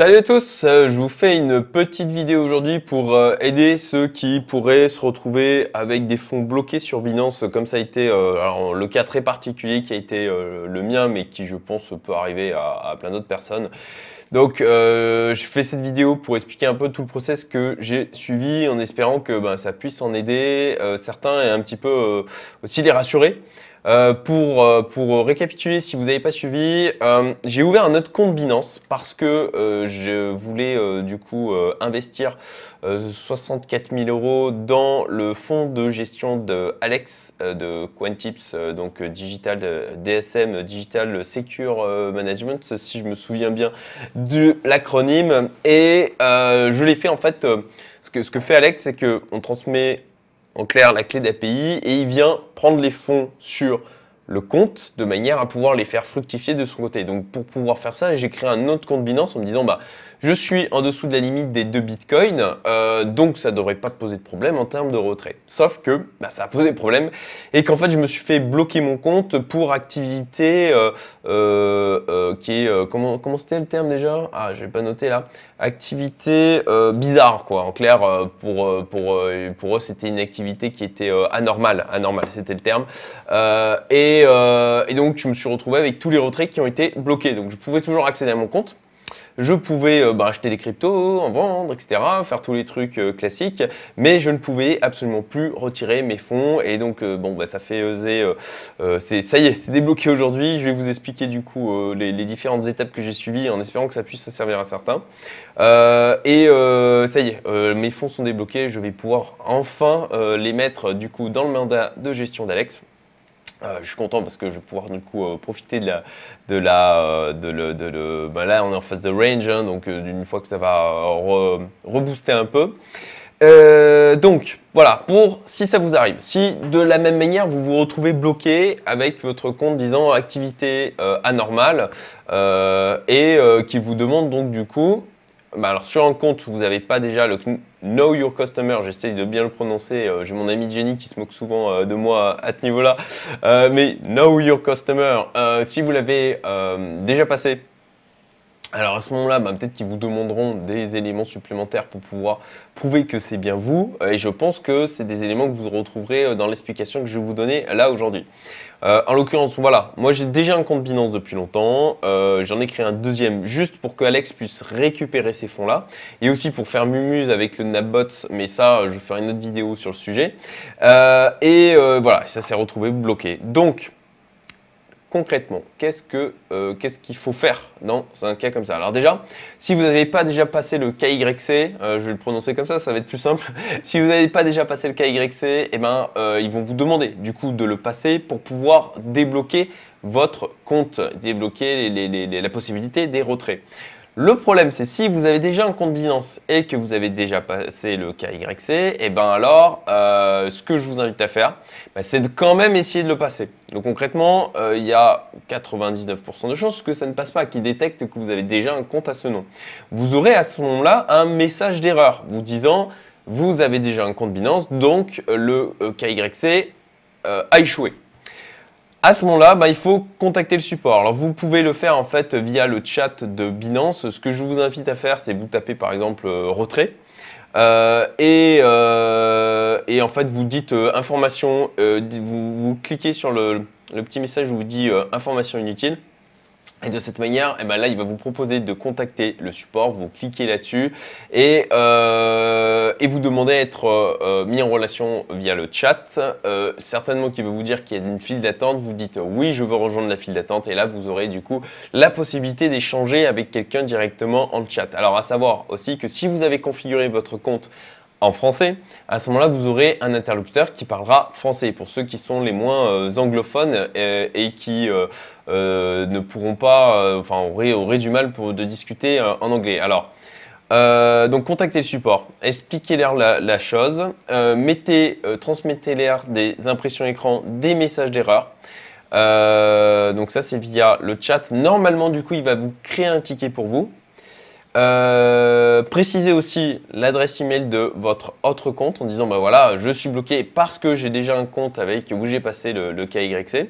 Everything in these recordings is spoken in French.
Salut à tous, euh, je vous fais une petite vidéo aujourd'hui pour euh, aider ceux qui pourraient se retrouver avec des fonds bloqués sur Binance comme ça a été euh, le cas très particulier qui a été le mien mais qui je pense peut arriver à, plein d'autres personnes. Donc je fais cette vidéo pour expliquer un peu tout le process que j'ai suivi en espérant que ben, ça puisse en aider certains et un petit peu aussi les rassurer. Euh, pour, euh, pour récapituler, si vous n'avez pas suivi, euh, j'ai ouvert un autre compte Binance parce que je voulais du coup investir 64 000 euros dans le fonds de gestion de Alex de Quantips, donc digital DSM, Digital Secure Management, si je me souviens bien de l'acronyme. Et je l'ai fait en fait. ce que, ce que fait Alex, c'est qu'on transmet en clair la clé d'API et il vient prendre les fonds sur le compte de manière à pouvoir les faire fructifier de son côté. Donc pour pouvoir faire ça, j'ai créé un autre compte Binance en me disant bah je suis en dessous de la limite des 2 bitcoins, euh, donc ça ne devrait pas poser de problème en termes de retrait. Sauf que bah, ça a posé problème et qu'en fait je me suis fait bloquer mon compte pour activité euh, euh, qui est comment c'était le terme déjà? Ah je vais pas noté là. Activité bizarre quoi. En clair pour eux c'était une activité qui était anormale, anormale c'était le terme. Et donc je me suis retrouvé avec tous les retraits qui ont été bloqués. Donc je pouvais toujours accéder à mon compte. Je pouvais euh, bah, acheter des cryptos, en vendre, etc., faire tous les trucs euh, classiques, mais je ne pouvais absolument plus retirer mes fonds. Et donc, euh, bon, bah, ça fait oser. ça y est, c'est débloqué aujourd'hui. Je vais vous expliquer du coup les, différentes étapes que j'ai suivies en espérant que ça puisse servir à certains. et ça y est, mes fonds sont débloqués. Je vais pouvoir enfin les mettre du coup dans le mandat de gestion d'Alex. Euh, je suis content parce que je vais pouvoir du coup euh, profiter de la, de la, euh, de le, de le bah là on est en phase de range, hein, donc d'une fois que ça va rebooster un peu. donc voilà, pour si ça vous arrive, si de la même manière vous vous retrouvez bloqué avec votre compte disant activité anormale et qui vous demande donc du coup bah alors sur un compte où vous n'avez pas déjà le Know Your Customer, j'essaye de bien le prononcer, euh, j'ai mon ami Jenny qui se moque souvent euh, de moi à ce niveau-là, euh, mais Know Your Customer, si vous l'avez déjà passé, alors à ce moment-là, bah, peut-être qu'ils vous demanderont des éléments supplémentaires pour pouvoir prouver que c'est bien vous. Et je pense que c'est des éléments que vous retrouverez euh, dans l'explication que je vais vous donner là aujourd'hui. Euh, en l'occurrence, voilà, moi j'ai déjà un compte Binance depuis longtemps. Euh, j'en ai créé un deuxième juste pour que Alex puisse récupérer ces fonds-là. Et aussi pour faire mumuse avec le Napbots, mais ça, je ferai une autre vidéo sur le sujet. et voilà, ça s'est retrouvé bloqué. Donc, concrètement, euh, qu'est-ce qu'il faut faire dans un cas comme ça? Alors déjà, si vous n'avez pas déjà passé le KYC, euh, je vais le prononcer comme ça, ça va être plus simple. si vous n'avez pas déjà passé le KYC, eh ben, euh, ils vont vous demander du coup de le passer pour pouvoir débloquer votre compte, débloquer la possibilité des retraits. Le problème, c'est si vous avez déjà un compte Binance et que vous avez déjà passé le KYC, et eh ben alors, euh, ce que je vous invite à faire, bah, c'est de quand même essayer de le passer. Donc concrètement, euh, il y a 99% de chances que ça ne passe pas, qu'il détecte que vous avez déjà un compte à ce nom. Vous aurez à ce moment-là un message d'erreur vous disant vous avez déjà un compte Binance, donc le euh, KYC a échoué. À ce moment-là, bah, il faut contacter le support. Alors vous pouvez le faire en fait via le chat de Binance. Ce que je vous invite à faire, c'est vous taper par exemple euh, retrait. Euh, euh, et, en fait, vous dites information, vous, cliquez sur le, le, petit message où vous dit information inutile. Et de cette manière, eh ben là, il va vous proposer de contacter le support. Vous cliquez là-dessus et, euh, et, vous demandez à être euh, mis en relation via le chat. Euh, certainement qu'il va vous dire qu'il y a une file d'attente. Vous dites oui, je veux rejoindre la file d'attente. Et là, vous aurez du coup la possibilité d'échanger avec quelqu'un directement en chat. Alors, à savoir aussi que si vous avez configuré votre compte en français, à ce moment-là, vous aurez un interlocuteur qui parlera français. Pour ceux qui sont les moins euh, anglophones euh, et, qui euh, ne pourront pas, enfin, auraient, du mal pour, de discuter en anglais. Alors, donc contactez le support, expliquez-leur la, chose, mettez, transmettez-leur des impressions écran, des messages d'erreur. donc ça c'est via le chat. Normalement du coup il va vous créer un ticket pour vous. Euh, précisez aussi l'adresse email de votre autre compte en disant bah voilà je suis bloqué parce que j'ai déjà un compte avec où j'ai passé le, KYC.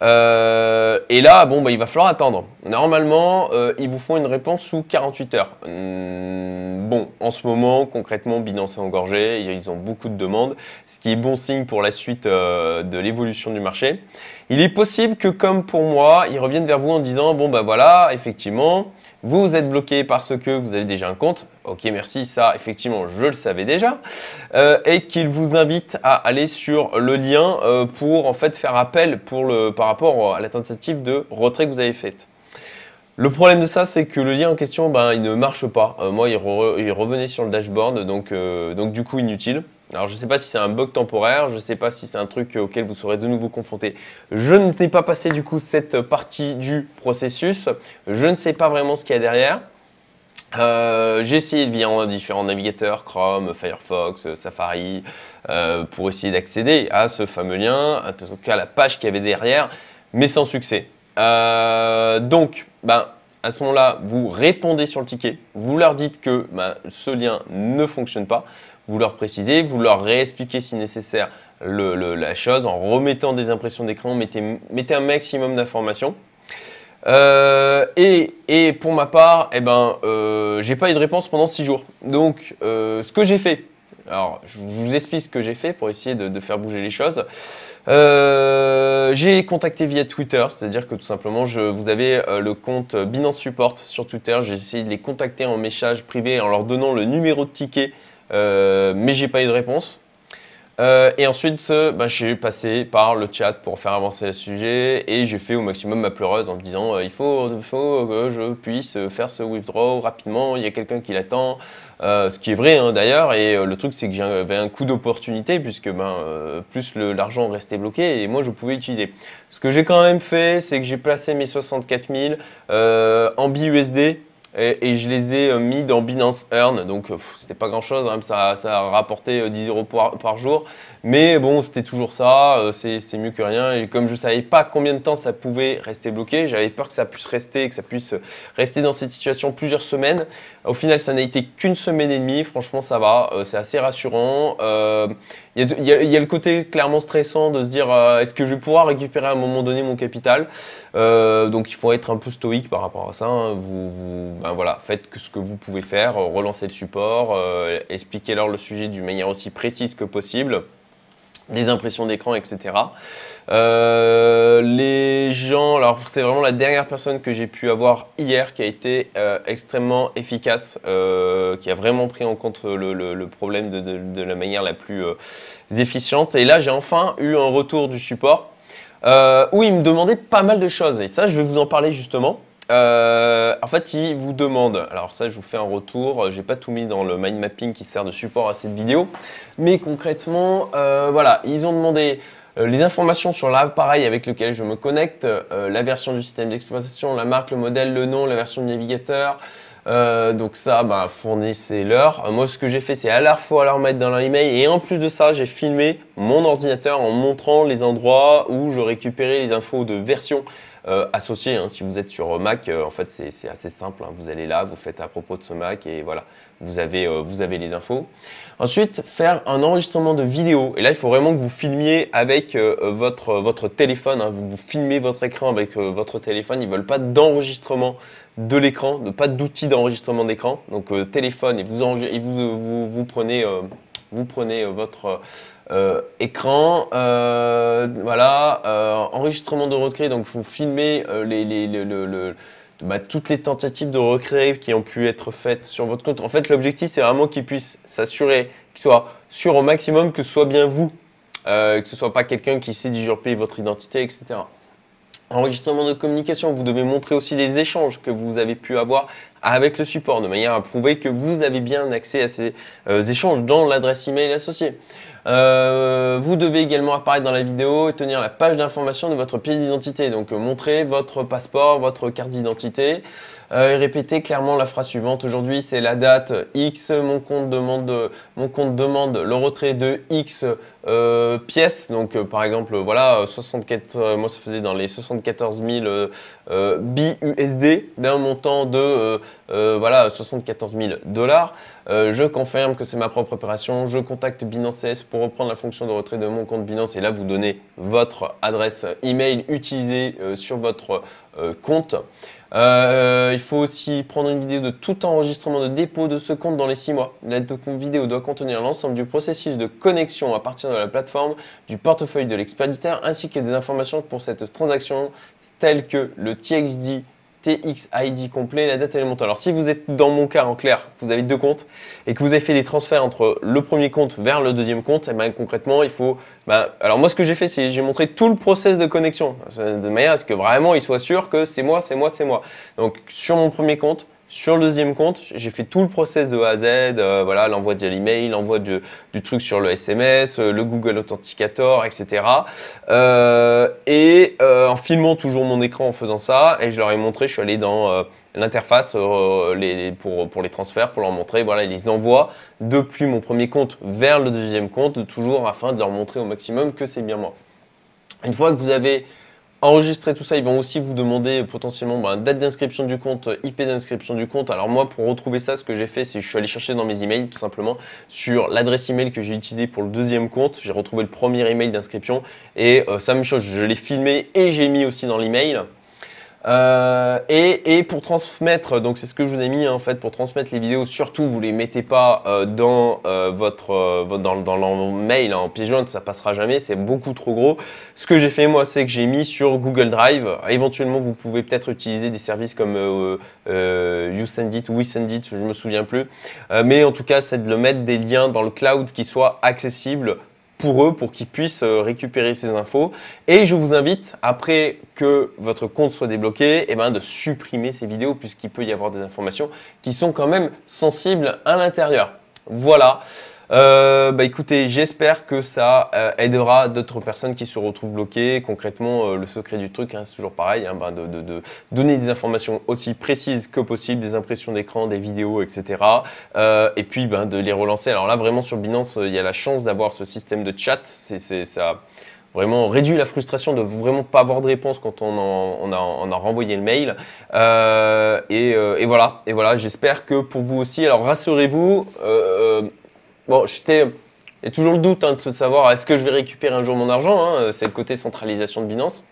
Euh, et là, bon, bah, il va falloir attendre. Normalement, euh, ils vous font une réponse sous 48 heures. Hmm, bon, en ce moment, concrètement, Binance est engorgé, ils ont beaucoup de demandes, ce qui est bon signe pour la suite de l'évolution du marché. Il est possible que, comme pour moi, ils reviennent vers vous en disant, bon, bah voilà, effectivement, vous êtes bloqué parce que vous avez déjà un compte. Ok, merci, ça, effectivement, je le savais déjà. Euh, et qu'il vous invite à aller sur le lien euh, pour en fait faire appel pour le, par rapport à la tentative de retrait que vous avez faite. Le problème de ça, c'est que le lien en question, ben, il ne marche pas. Euh, moi, il, revenait sur le dashboard, donc, donc du coup inutile. Alors je ne sais pas si c'est un bug temporaire, je ne sais pas si c'est un truc auquel vous serez de nouveau confronté. Je ne sais pas passé du coup cette partie du processus. Je ne sais pas vraiment ce qu'il y a derrière. Euh, j'ai essayé de via différents navigateurs, Chrome, Firefox, Safari, euh, pour essayer d'accéder à ce fameux lien, en tout cas la page qu'il y avait derrière, mais sans succès. Euh, donc, ben, à ce moment-là, vous répondez sur le ticket, vous leur dites que ben, ce lien ne fonctionne pas, vous leur précisez, vous leur réexpliquez si nécessaire la chose en remettant des impressions d'écran, mettez, un maximum d'informations. Euh, et, pour ma part, eh ben, euh, j'ai pas eu de réponse pendant 6 jours. Donc, euh, ce que j'ai fait, alors je vous explique ce que j'ai fait pour essayer de, faire bouger les choses. j'ai contacté via Twitter, c'est-à-dire que tout simplement, je, vous avez le compte Binance Support sur Twitter. J'ai essayé de les contacter en message privé en leur donnant le numéro de ticket mais j'ai pas eu de réponse. Euh, et ensuite, euh, bah, j'ai passé par le chat pour faire avancer le sujet et j'ai fait au maximum ma pleureuse en me disant il faut, faut, que je puisse faire ce withdraw rapidement, il y a quelqu'un qui l'attend. ce qui est vrai hein, d'ailleurs. Et le truc, c'est que j'avais un coup d'opportunité puisque ben, plus l'argent restait bloqué et moi je pouvais utiliser. Ce que j'ai quand même fait, c'est que j'ai placé mes 64 000 en BUSD et, je les ai euh, mis dans Binance Earn, donc euh, c'était pas grand chose, hein, ça, ça, a rapporté 10 euh, euros par, jour, mais bon, c'était toujours ça, c'est mieux que rien. Et comme je savais pas combien de temps ça pouvait rester bloqué, j'avais peur que ça puisse rester, que ça puisse rester dans cette situation plusieurs semaines. Au final, ça n'a été qu'une semaine et demie, franchement, ça va, c'est assez rassurant. Il y, a le côté clairement stressant de se dire est-ce que je vais pouvoir récupérer à un moment donné mon capital? Donc il faut être un peu stoïque par rapport à ça. Hein. vous, ben voilà, faites ce que vous pouvez faire, euh, relancez le support, euh, expliquez-leur le sujet d'une manière aussi précise que possible, des impressions d'écran, etc. Euh, les gens, alors c'est vraiment la dernière personne que j'ai pu avoir hier qui a été extrêmement efficace, qui a vraiment pris en compte le, problème de, la manière la plus efficiente. Et là, j'ai enfin eu un retour du support où il me demandait pas mal de choses. Et ça, je vais vous en parler justement. Euh, en fait, ils vous demandent, alors ça je vous fais un retour, j'ai pas tout mis dans le mind mapping qui sert de support à cette vidéo, mais concrètement, euh, voilà, ils ont demandé euh, les informations sur l'appareil avec lequel je me connecte, la version du système d'exploitation, la marque, le modèle, le nom, la version du navigateur, donc ça, bah, fournissez-leur. Moi, ce que j'ai fait, c'est à la fois leur mettre dans leur email et en plus de ça, j'ai filmé mon ordinateur en montrant les endroits où je récupérais les infos de version euh, associé. Hein. Si vous êtes sur Mac, euh, en fait, c'est assez simple. Hein. Vous allez là, vous faites à propos de ce Mac et voilà, vous avez, euh, vous avez les infos. Ensuite, faire un enregistrement de vidéo. Et là, il faut vraiment que vous filmiez avec votre, votre téléphone. Hein. Vous, filmez votre écran avec votre téléphone. Ils ne veulent pas d'enregistrement de l'écran, pas d'outil d'enregistrement d'écran. Donc, téléphone et vous, vous, vous, prenez, vous prenez votre euh, écran, euh, voilà, euh, enregistrement de recréer, donc vous filmez bah, toutes les tentatives de recréer qui ont pu être faites sur votre compte. En fait, l'objectif, c'est vraiment qu'il puisse s'assurer qu'il soit sûr au maximum que ce soit bien vous, que ce soit pas quelqu'un qui sait d'usurper votre identité, etc. Enregistrement de communication, vous devez montrer aussi les échanges que vous avez pu avoir avec le support, de manière à prouver que vous avez bien accès à ces échanges dans l'adresse email associée. Euh, vous devez également apparaître dans la vidéo et tenir la page d'information de votre pièce d'identité. Donc euh, montrer votre passeport, votre carte d'identité. Et répétez clairement la phrase suivante. Aujourd'hui, c'est la date X, mon compte demande, le retrait de X pièces. Donc, par exemple, voilà, 64, moi ça faisait dans les 74 000 BUSD d'un montant de voilà 74 000 dollars. je confirme que c'est ma propre opération. Je contacte Binance pour reprendre la fonction de retrait de mon compte Binance et là vous donnez votre adresse email utilisée euh, sur votre euh, compte. Euh, il faut aussi prendre une vidéo de tout enregistrement de dépôt de ce compte dans les 6 mois. La vidéo doit contenir l'ensemble du processus de connexion à partir de la plateforme, du portefeuille de l'expéditeur ainsi que des informations pour cette transaction telles que le TXD TXID complet, la date et le montant. Alors si vous êtes dans mon cas en clair, vous avez deux comptes et que vous avez fait des transferts entre le premier compte vers le deuxième compte, et eh bien concrètement il faut... Bah, alors moi ce que j'ai fait c'est j'ai montré tout le process de connexion de manière à ce que vraiment il soit sûr que c'est moi, c'est moi, c'est moi. Donc sur mon premier compte, sur le deuxième compte, j'ai fait tout le process de A à Z, euh, voilà, l'envoi de l'email, l'envoi du, truc sur le SMS, euh, le Google Authenticator, etc. Euh, et en filmant toujours mon écran en faisant ça, et je leur ai montré, je suis allé dans l'interface pour, pour les transferts, pour leur montrer, voilà, ils envoient depuis mon premier compte vers le deuxième compte, toujours afin de leur montrer au maximum que c'est bien moi. Une fois que vous avez enregistrer tout ça, ils vont aussi vous demander potentiellement bah, date d'inscription du compte, IP d'inscription du compte. Alors moi, pour retrouver ça, ce que j'ai fait, c'est que je suis allé chercher dans mes emails, tout simplement, sur l'adresse email que j'ai utilisée pour le deuxième compte. J'ai retrouvé le premier email d'inscription et euh, ça me chose, je l'ai filmé et j'ai mis aussi dans l'email. Euh, et, pour transmettre, donc c'est ce que je vous ai mis hein, en fait, pour transmettre les vidéos, surtout vous les mettez pas euh, dans euh, votre dans, dans mail en pièce jointe, ça passera jamais, c'est beaucoup trop gros. Ce que j'ai fait moi, c'est que j'ai mis sur Google Drive. Éventuellement, vous pouvez peut-être utiliser des services comme YouSendIt ou WeSendIt, je me souviens plus. mais en tout cas, c'est de le mettre des liens dans le cloud qui soient accessibles pour eux, pour qu'ils puissent euh, récupérer ces infos. Et je vous invite, après que votre compte soit débloqué, eh ben, de supprimer ces vidéos puisqu'il peut y avoir des informations qui sont quand même sensibles à l'intérieur. Voilà. Euh, bah écoutez, j'espère que ça euh, aidera d'autres personnes qui se retrouvent bloquées. Concrètement, euh, le secret du truc, hein, c'est toujours pareil, hein, bah, de, donner des informations aussi précises que possible, des impressions d'écran, des vidéos, etc. et puis bah, de les relancer. Alors là, vraiment sur Binance, il y a la chance d'avoir ce système de chat. C'est ça vraiment réduit la frustration de vraiment pas avoir de réponse quand on, a, renvoyé le mail. et, voilà, et voilà j'espère que pour vous aussi, alors rassurez-vous, Bon, j'étais. Toujours le doute hein, de savoir est-ce que je vais récupérer un jour mon argent. Hein, c'est le côté centralisation de Binance.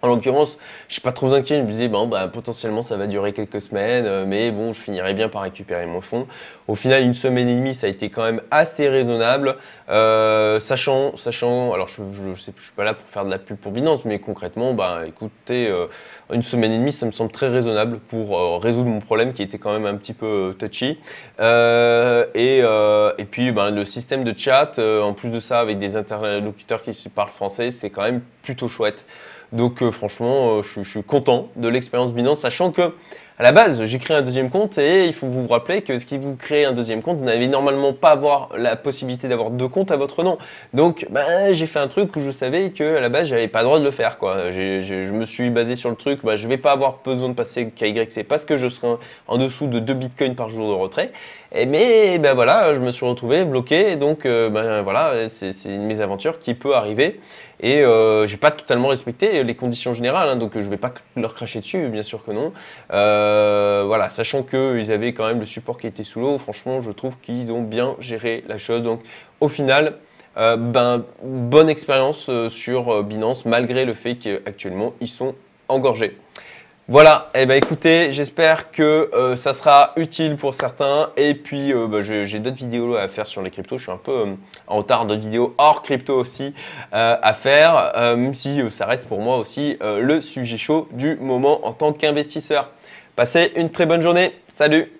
En l'occurrence, je suis pas trop inquiet. Je me disais, bon, bah, potentiellement, ça va durer quelques semaines, euh, mais bon, je finirai bien par récupérer mon fonds. Au final, une semaine et demie, ça a été quand même assez raisonnable, euh, sachant, sachant, alors je, je, je suis pas là pour faire de la pub pour Binance, mais concrètement, bah, écoutez, euh, une semaine et demie, ça me semble très raisonnable pour résoudre mon problème qui était quand même un petit peu touchy. Et, puis, bah, le système de chat, en plus de ça, avec des interlocuteurs qui parlent français, c'est quand même plutôt chouette. Donc euh, franchement, euh, je, suis content de l'expérience Binance, sachant que à la base, j'ai créé un deuxième compte et il faut vous rappeler que qui vous crée un deuxième compte, vous n'avez normalement pas avoir la possibilité d'avoir deux comptes à votre nom. Donc, bah, j'ai fait un truc où je savais que à la base, j'avais pas le droit de le faire. Quoi. je me suis basé sur le truc, bah, je vais pas avoir besoin de passer KYC parce que je serai en, dessous de 2 bitcoins par jour de retrait. Et mais ben voilà, je me suis retrouvé bloqué. Donc, ben voilà, c'est une mésaventure qui peut arriver. Et euh, j'ai pas totalement respecté les conditions générales, hein, donc je vais pas leur cracher dessus, bien sûr que non. Euh, voilà, sachant qu'ils avaient quand même le support qui était sous l'eau, franchement, je trouve qu'ils ont bien géré la chose. Donc, au final, euh, ben, bonne expérience sur Binance, malgré le fait qu'actuellement, ils sont engorgés. Voilà, et eh ben écoutez, j'espère que euh, ça sera utile pour certains. Et puis, euh, bah, j'ai d'autres vidéos à faire sur les cryptos. Je suis un peu euh, en retard, d'autres vidéos hors crypto aussi à faire, même si ça reste pour moi aussi le sujet chaud du moment en tant qu'investisseur. Passez une très bonne journée. Salut